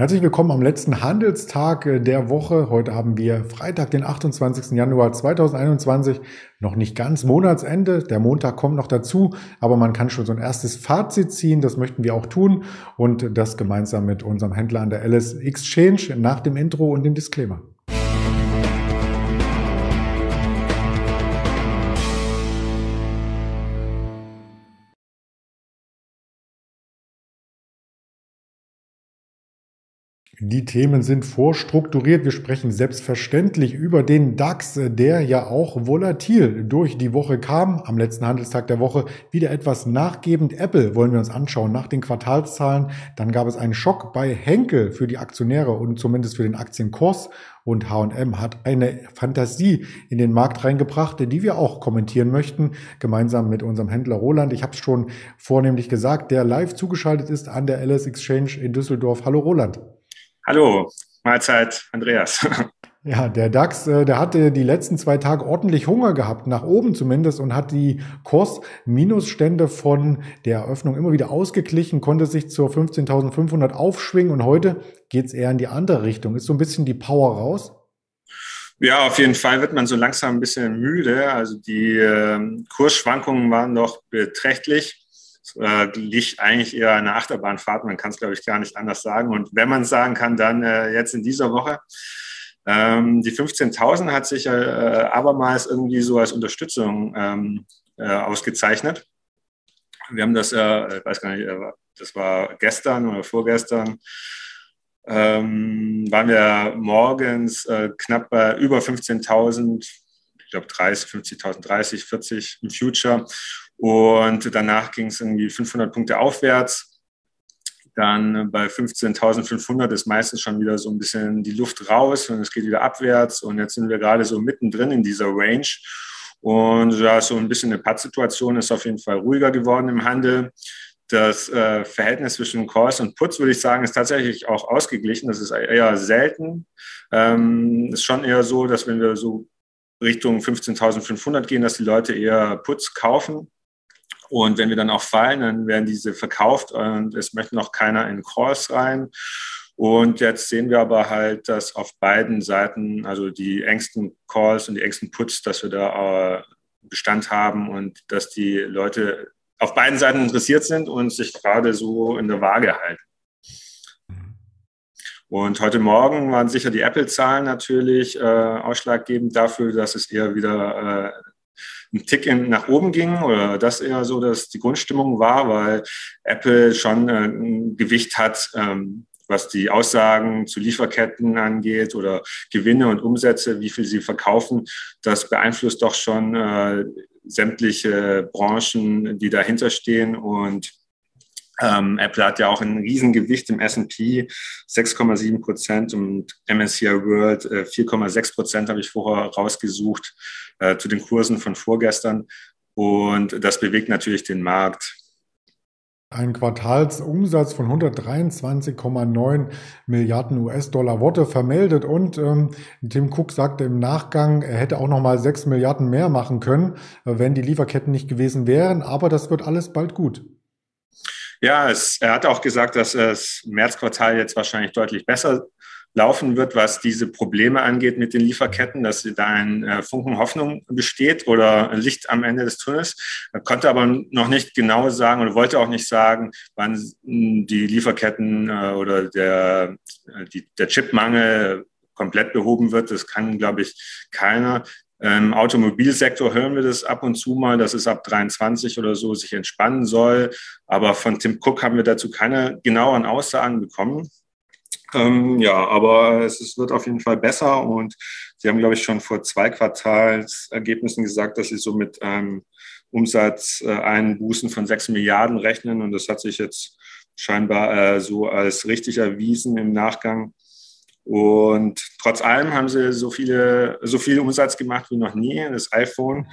Herzlich willkommen am letzten Handelstag äh, der Woche. Heute haben wir Freitag, den 28. Januar 2021. Noch nicht ganz Monatsende. Der Montag kommt noch dazu, aber man kann schon so ein erstes Fazit ziehen. Das möchten wir auch tun und das gemeinsam mit unserem Händler an der LS Exchange nach dem Intro und dem Disclaimer. Die Themen sind vorstrukturiert. Wir sprechen selbstverständlich über den DAX, der ja auch volatil durch die Woche kam. Am letzten Handelstag der Woche wieder etwas nachgebend. Apple wollen wir uns anschauen nach den Quartalszahlen. Dann gab es einen Schock bei Henkel für die Aktionäre und zumindest für den Aktienkurs. Und H&M hat eine Fantasie in den Markt reingebracht, die wir auch kommentieren möchten, gemeinsam mit unserem Händler Roland. Ich habe es schon vornehmlich gesagt, der live zugeschaltet ist an der LS Exchange in Düsseldorf. Hallo Roland. Hallo, Mahlzeit, Andreas. Ja, der DAX, äh, der hatte die letzten zwei Tage ordentlich Hunger gehabt, nach oben zumindest, und hat die Kurs-Minusstände von der Eröffnung immer wieder ausgeglichen, konnte sich zur 15.500 aufschwingen und heute geht's eher in die andere Richtung. Ist so ein bisschen die Power raus? Ja, auf jeden Fall wird man so langsam ein bisschen müde. Also die äh, Kursschwankungen waren doch beträchtlich äh, liegt eigentlich eher eine Achterbahnfahrt. Man kann es, glaube ich, gar nicht anders sagen. Und wenn man es sagen kann, dann äh, jetzt in dieser Woche. Ähm, die 15.000 hat sich äh, abermals irgendwie so als Unterstützung ähm, äh, ausgezeichnet. Wir haben das, äh, ich weiß gar nicht, äh, das war gestern oder vorgestern, ähm, waren wir morgens knapp bei über 15.000, ich glaube 30, 50.000, 30, 40 im Future. Und danach ging es irgendwie 500 Punkte aufwärts. Dann bei 15.500 ist meistens schon wieder so ein bisschen die Luft raus und es geht wieder abwärts. Und jetzt sind wir gerade so mittendrin in dieser Range. Und ja, so ein bisschen eine Pattsituation ist auf jeden Fall ruhiger geworden im Handel. Das äh, Verhältnis zwischen Calls und Puts, würde ich sagen, ist tatsächlich auch ausgeglichen. Das ist eher selten. Ähm, ist schon eher so, dass wenn wir so Richtung 15.500 gehen, dass die Leute eher Puts kaufen und wenn wir dann auch fallen, dann werden diese verkauft und es möchte noch keiner in Calls rein. Und jetzt sehen wir aber halt, dass auf beiden Seiten, also die engsten Calls und die engsten Puts, dass wir da äh, Bestand haben und dass die Leute auf beiden Seiten interessiert sind und sich gerade so in der Waage halten. Und heute Morgen waren sicher die Apple-Zahlen natürlich äh, ausschlaggebend dafür, dass es eher wieder äh, ein Tick in, nach oben ging oder das eher so, dass die Grundstimmung war, weil Apple schon äh, ein Gewicht hat, ähm, was die Aussagen zu Lieferketten angeht oder Gewinne und Umsätze, wie viel sie verkaufen, das beeinflusst doch schon äh, sämtliche Branchen, die dahinter stehen und ähm, Apple hat ja auch ein Riesengewicht im S&P, 6,7 Prozent und MSCI World äh, 4,6 Prozent habe ich vorher rausgesucht äh, zu den Kursen von vorgestern. Und das bewegt natürlich den Markt. Ein Quartalsumsatz von 123,9 Milliarden US-Dollar wurde vermeldet und ähm, Tim Cook sagte im Nachgang, er hätte auch noch mal 6 Milliarden mehr machen können, äh, wenn die Lieferketten nicht gewesen wären. Aber das wird alles bald gut. Ja, es, er hat auch gesagt, dass das Märzquartal jetzt wahrscheinlich deutlich besser laufen wird, was diese Probleme angeht mit den Lieferketten, dass da ein äh, Funken Hoffnung besteht oder Licht am Ende des Tunnels. Er konnte aber noch nicht genau sagen oder wollte auch nicht sagen, wann die Lieferketten äh, oder der, der Chipmangel komplett behoben wird. Das kann, glaube ich, keiner. Im Automobilsektor hören wir das ab und zu mal, dass es ab 23 oder so sich entspannen soll. Aber von Tim Cook haben wir dazu keine genaueren Aussagen bekommen. Ähm, ja, aber es, es, wird auf jeden Fall besser und Sie haben, glaube ich, schon vor zwei Quartalsergebnissen gesagt, dass Sie so mit einem Umsatz äh, Einbußen von sechs Milliarden rechnen und das hat sich jetzt scheinbar äh, so als richtig erwiesen im Nachgang. Und trotz allem haben sie so viele, so viel Umsatz gemacht wie noch nie. Das iPhone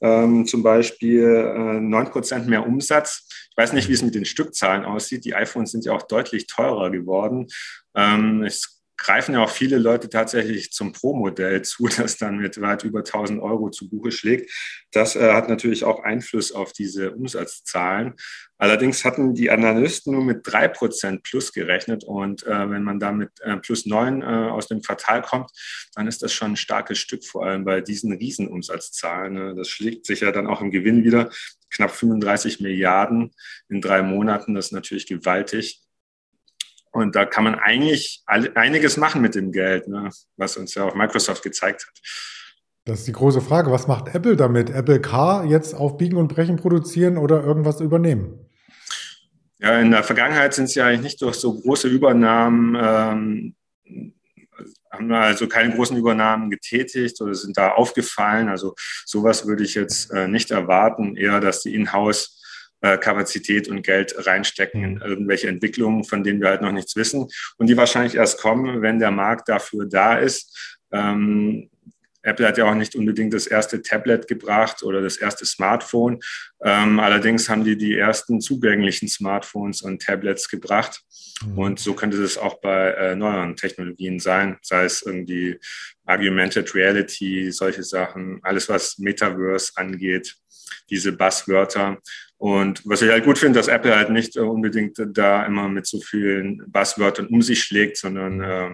ähm, zum Beispiel äh, 9% mehr Umsatz. Ich weiß nicht, wie es mit den Stückzahlen aussieht. Die iPhones sind ja auch deutlich teurer geworden. Ähm, es greifen ja auch viele Leute tatsächlich zum Pro-Modell zu, das dann mit weit über 1000 Euro zu Buche schlägt. Das äh, hat natürlich auch Einfluss auf diese Umsatzzahlen. Allerdings hatten die Analysten nur mit drei Prozent plus gerechnet und äh, wenn man da mit äh, plus neun äh, aus dem Quartal kommt, dann ist das schon ein starkes Stück, vor allem bei diesen Riesenumsatzzahlen. Ne? Das schlägt sich ja dann auch im Gewinn wieder. Knapp 35 Milliarden in drei Monaten, das ist natürlich gewaltig. Und da kann man eigentlich einiges machen mit dem Geld, ne? was uns ja auch Microsoft gezeigt hat. Das ist die große Frage. Was macht Apple damit? Apple Car jetzt auf Biegen und Brechen produzieren oder irgendwas übernehmen? Ja, in der Vergangenheit sind sie eigentlich nicht durch so große Übernahmen, ähm, haben also keine großen Übernahmen getätigt oder sind da aufgefallen. Also sowas würde ich jetzt äh, nicht erwarten, eher, dass die Inhouse Kapazität und Geld reinstecken in mhm. irgendwelche Entwicklungen, von denen wir halt noch nichts wissen und die wahrscheinlich erst kommen, wenn der Markt dafür da ist. Ähm, Apple hat ja auch nicht unbedingt das erste Tablet gebracht oder das erste Smartphone. Ähm, allerdings haben die die ersten zugänglichen Smartphones und Tablets gebracht. Mhm. Und so könnte es auch bei äh, neueren Technologien sein, sei es irgendwie Augmented Reality, solche Sachen, alles was Metaverse angeht, diese Buzzwörter. Und was ich halt gut finde, dass Apple halt nicht unbedingt da immer mit so vielen Buzzwörtern um sich schlägt, sondern äh,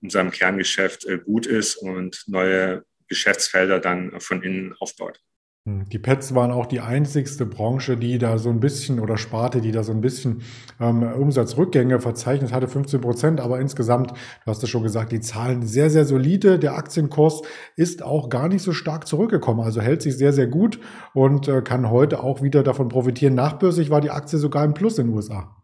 in seinem Kerngeschäft äh, gut ist und neue Geschäftsfelder dann von innen aufbaut. Die Pets waren auch die einzigste Branche, die da so ein bisschen oder Sparte, die da so ein bisschen ähm, Umsatzrückgänge verzeichnet hatte, 15 Prozent. Aber insgesamt, du hast es schon gesagt, die Zahlen sehr, sehr solide. Der Aktienkurs ist auch gar nicht so stark zurückgekommen. Also hält sich sehr, sehr gut und äh, kann heute auch wieder davon profitieren. Nachbörslich war die Aktie sogar im Plus in den USA.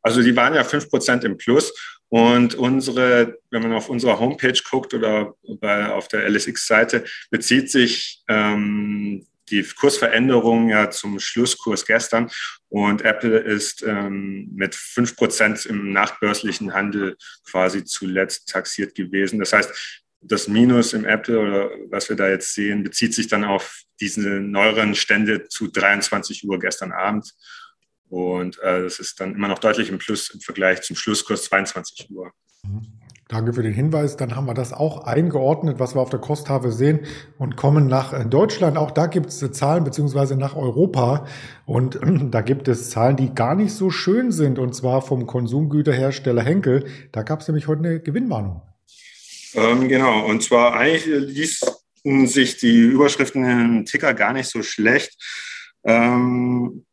Also die waren ja 5 Prozent im Plus. Und unsere, wenn man auf unserer Homepage guckt oder bei, auf der LSX-Seite, bezieht sich ähm, die Kursveränderung ja zum Schlusskurs gestern und Apple ist ähm, mit fünf Prozent im nachbörslichen Handel quasi zuletzt taxiert gewesen. Das heißt, das Minus im Apple oder was wir da jetzt sehen, bezieht sich dann auf diese neueren Stände zu 23 Uhr gestern Abend. Und äh, das ist dann immer noch deutlich im Plus im Vergleich zum Schlusskurs 22 Uhr. Mhm. Danke für den Hinweis. Dann haben wir das auch eingeordnet, was wir auf der Kosttafel sehen und kommen nach äh, Deutschland. Auch da gibt es äh, Zahlen beziehungsweise nach Europa. Und da gibt es Zahlen, die gar nicht so schön sind. Und zwar vom Konsumgüterhersteller Henkel. Da gab es nämlich heute eine Gewinnwarnung. Ähm, genau. Und zwar ließen sich die Überschriften im Ticker gar nicht so schlecht. Ähm,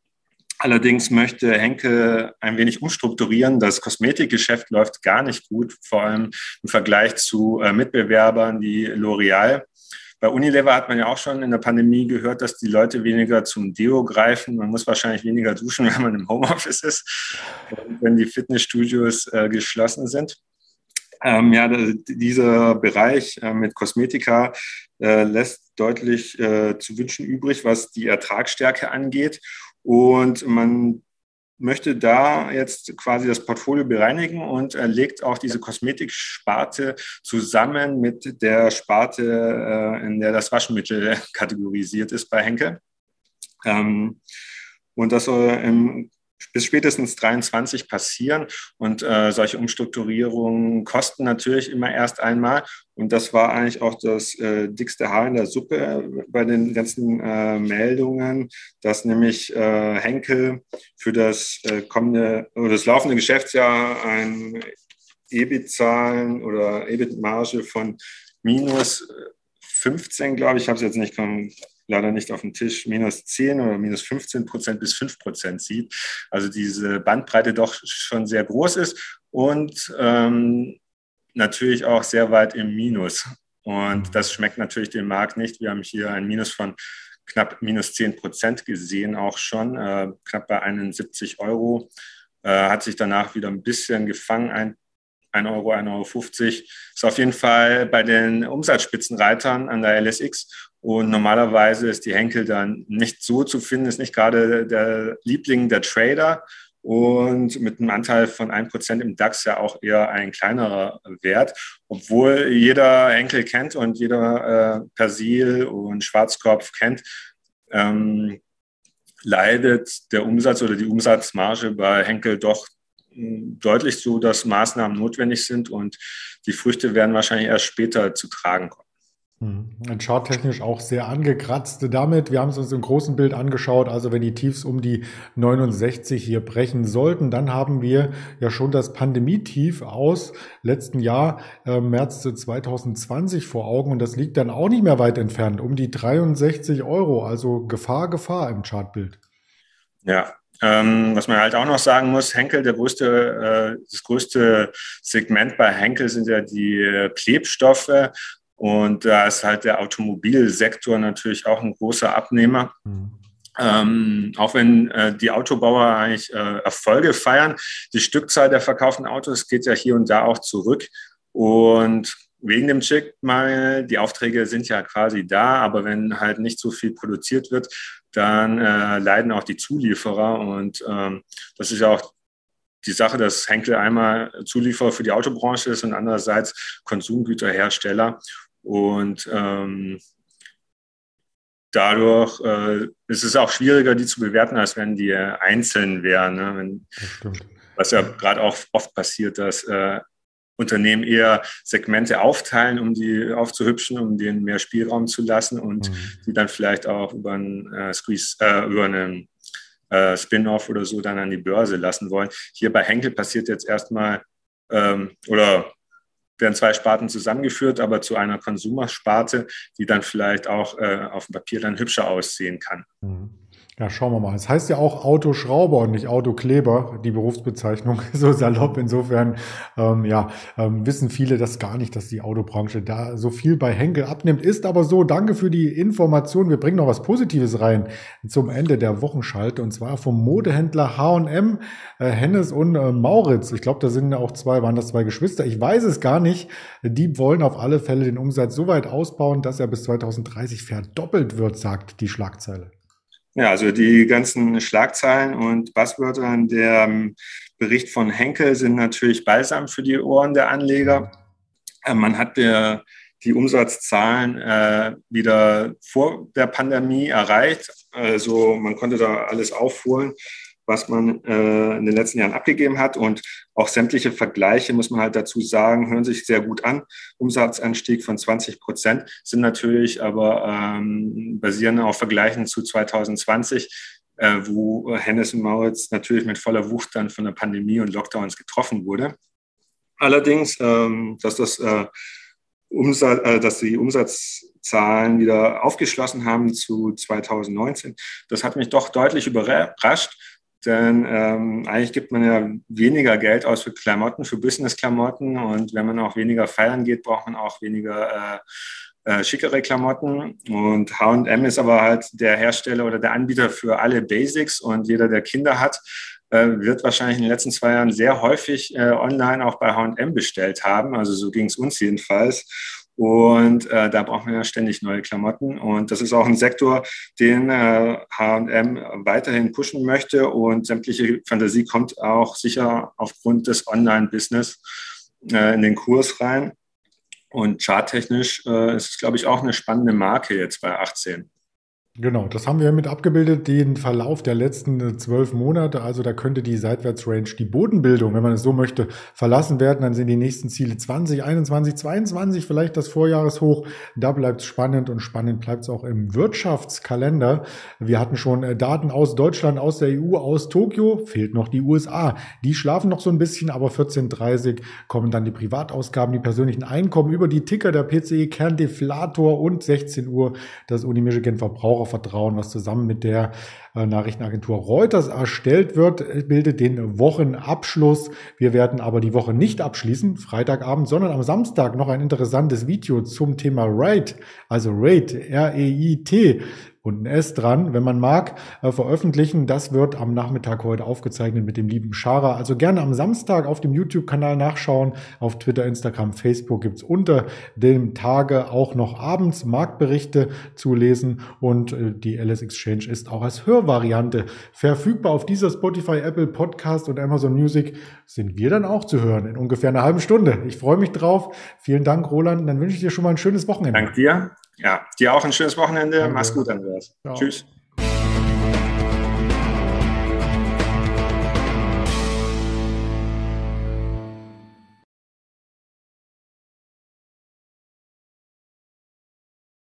Allerdings möchte Henkel ein wenig umstrukturieren. Das Kosmetikgeschäft läuft gar nicht gut, vor allem im Vergleich zu äh, Mitbewerbern wie L'Oreal. Bei Unilever hat man ja auch schon in der Pandemie gehört, dass die Leute weniger zum Deo greifen. Man muss wahrscheinlich weniger duschen, wenn man im Homeoffice ist, wenn die Fitnessstudios äh, geschlossen sind. Ähm, ja, dieser Bereich äh, mit Kosmetika äh, lässt deutlich äh, zu wünschen übrig, was die Ertragsstärke angeht. Und man möchte da jetzt quasi das Portfolio bereinigen und legt auch diese Kosmetiksparte zusammen mit der Sparte, äh, in der das Waschmittel kategorisiert ist bei Henke. Ähm, und das soll im bis spätestens 23 passieren. Und äh, solche Umstrukturierungen kosten natürlich immer erst einmal. Und das war eigentlich auch das äh, dickste Haar in der Suppe bei den ganzen äh, Meldungen, dass nämlich äh, Henkel für das äh, kommende oder das laufende Geschäftsjahr ein EBIT-Zahlen oder EBIT-Marge von minus 15, glaube ich, ich habe es jetzt nicht leider nicht auf dem Tisch, minus 10 oder minus 15 Prozent bis 5 Prozent sieht. Also diese Bandbreite doch schon sehr groß ist und ähm, natürlich auch sehr weit im Minus. Und das schmeckt natürlich dem Markt nicht. Wir haben hier ein Minus von knapp minus 10 Prozent gesehen, auch schon, äh, knapp bei 71 Euro. Äh, hat sich danach wieder ein bisschen gefangen, ein 1 Euro, 1,50 Euro. Ist auf jeden Fall bei den Umsatzspitzenreitern an der LSX. Und normalerweise ist die Henkel dann nicht so zu finden, ist nicht gerade der Liebling der Trader. Und mit einem Anteil von 1% im DAX ja auch eher ein kleinerer Wert, obwohl jeder Henkel kennt und jeder äh, Persil und Schwarzkopf kennt. Ähm, leidet der Umsatz oder die Umsatzmarge bei Henkel doch deutlich so, dass Maßnahmen notwendig sind und die Früchte werden wahrscheinlich erst später zu tragen kommen. Mhm. Charttechnisch auch sehr angekratzt damit. Wir haben es uns im großen Bild angeschaut. Also wenn die Tiefs um die 69 hier brechen sollten, dann haben wir ja schon das Pandemietief aus letzten Jahr, äh, März 2020 vor Augen. Und das liegt dann auch nicht mehr weit entfernt, um die 63 Euro. Also Gefahr, Gefahr im Chartbild. Ja, ähm, was man halt auch noch sagen muss, Henkel, der größte, äh, das größte Segment bei Henkel sind ja die äh, Klebstoffe. Und da ist halt der Automobilsektor natürlich auch ein großer Abnehmer. Mhm. Ähm, auch wenn äh, die Autobauer eigentlich äh, Erfolge feiern, die Stückzahl der verkauften Autos geht ja hier und da auch zurück. Und wegen dem Chipmangel, die Aufträge sind ja quasi da, aber wenn halt nicht so viel produziert wird, dann äh, leiden auch die Zulieferer. Und ähm, das ist ja auch die Sache, dass Henkel einmal Zulieferer für die Autobranche ist und andererseits Konsumgüterhersteller. Und ähm, dadurch äh, ist es auch schwieriger, die zu bewerten, als wenn die einzeln wären. Ne? Wenn, was ja gerade auch oft passiert, dass äh, Unternehmen eher Segmente aufteilen, um die aufzuhübschen, um denen mehr Spielraum zu lassen und mhm. die dann vielleicht auch über einen äh, Squeeze, äh, über einen äh, Spin-off oder so dann an die Börse lassen wollen. Hier bei Henkel passiert jetzt erstmal ähm, oder werden zwei Sparten zusammengeführt, aber zu einer Konsumersparte, die dann vielleicht auch äh, auf dem Papier dann hübscher aussehen kann. Mhm. Ja, schauen wir mal. Es heißt ja auch Autoschrauber und nicht Autokleber, die Berufsbezeichnung, so salopp. Insofern, ähm, ja, ähm, wissen viele das gar nicht, dass die Autobranche da so viel bei Henkel abnimmt. Ist aber so. Danke für die Information. Wir bringen noch was Positives rein zum Ende der Wochenschalte und zwar vom Modehändler H&M, äh, Hennes und äh, Mauritz. Ich glaube, da sind auch zwei, waren das zwei Geschwister. Ich weiß es gar nicht. Die wollen auf alle Fälle den Umsatz so weit ausbauen, dass er bis 2030 verdoppelt wird, sagt die Schlagzeile. Ja, also die ganzen Schlagzeilen und Buzzwörter in dem Bericht von Henkel sind natürlich balsam für die Ohren der Anleger. Äh, man hat der, die Umsatzzahlen äh, wieder vor der Pandemie erreicht. Also man konnte da alles aufholen was man äh, in den letzten Jahren abgegeben hat. Und auch sämtliche Vergleiche, muss man halt dazu sagen, hören sich sehr gut an. Umsatzanstieg von 20 Prozent sind natürlich aber ähm, basieren auf Vergleichen zu 2020, äh, wo Hennes und Maurits natürlich mit voller Wucht dann von der Pandemie und Lockdowns getroffen wurde. Allerdings, ähm, dass das äh, Umsatz, äh, dass die Umsatzzahlen wieder aufgeschlossen haben zu 2019. Das hat mich doch deutlich überrascht, denn ähm, eigentlich gibt man ja weniger Geld aus für Klamotten, für Business-Klamotten. Und wenn man auch weniger feiern geht, braucht man auch weniger äh, äh, schickere Klamotten. Und HM ist aber halt der Hersteller oder der Anbieter für alle Basics. Und jeder, der Kinder hat, äh, wird wahrscheinlich in den letzten zwei Jahren sehr häufig äh, online auch bei HM bestellt haben. Also so ging es uns jedenfalls. Und äh, da braucht man ja ständig neue Klamotten. Und das ist auch ein Sektor, den äh, HM weiterhin pushen möchte. Und sämtliche Fantasie kommt auch sicher aufgrund des Online-Business äh, in den Kurs rein. Und charttechnisch äh, ist es, glaube ich, auch eine spannende Marke jetzt bei 18. Genau, das haben wir mit abgebildet, den Verlauf der letzten zwölf Monate. Also da könnte die Seitwärtsrange, die Bodenbildung, wenn man es so möchte, verlassen werden. Dann sind die nächsten Ziele 20, 21, 22, vielleicht das Vorjahreshoch. Da bleibt es spannend und spannend bleibt es auch im Wirtschaftskalender. Wir hatten schon äh, Daten aus Deutschland, aus der EU, aus Tokio. Fehlt noch die USA. Die schlafen noch so ein bisschen, aber 14.30 kommen dann die Privatausgaben, die persönlichen Einkommen über die Ticker der PCE Kerndeflator und 16 Uhr das Uni Michigan Verbraucher Verbrauchervertrauen, was zusammen mit der Nachrichtenagentur Reuters erstellt wird, bildet den Wochenabschluss. Wir werden aber die Woche nicht abschließen, Freitagabend, sondern am Samstag noch ein interessantes Video zum Thema RAID, also RAID, R-E-I-T und ein S dran, wenn man mag, äh, veröffentlichen. Das wird am Nachmittag heute aufgezeichnet mit dem lieben Schara. Also gerne am Samstag auf dem YouTube-Kanal nachschauen. Auf Twitter, Instagram, Facebook gibt's unter dem Tage auch noch abends Marktberichte zu lesen und äh, die LS Exchange ist auch als Hörvariante verfügbar. Auf dieser Spotify, Apple Podcast und Amazon Music sind wir dann auch zu hören in ungefähr einer halben Stunde. Ich freue mich drauf. Vielen Dank, Roland. Dann wünsche ich dir schon mal ein schönes Wochenende. Dank dir. Ja, dir auch ein schönes Wochenende. Danke. Mach's gut, Andreas. Ciao. Tschüss.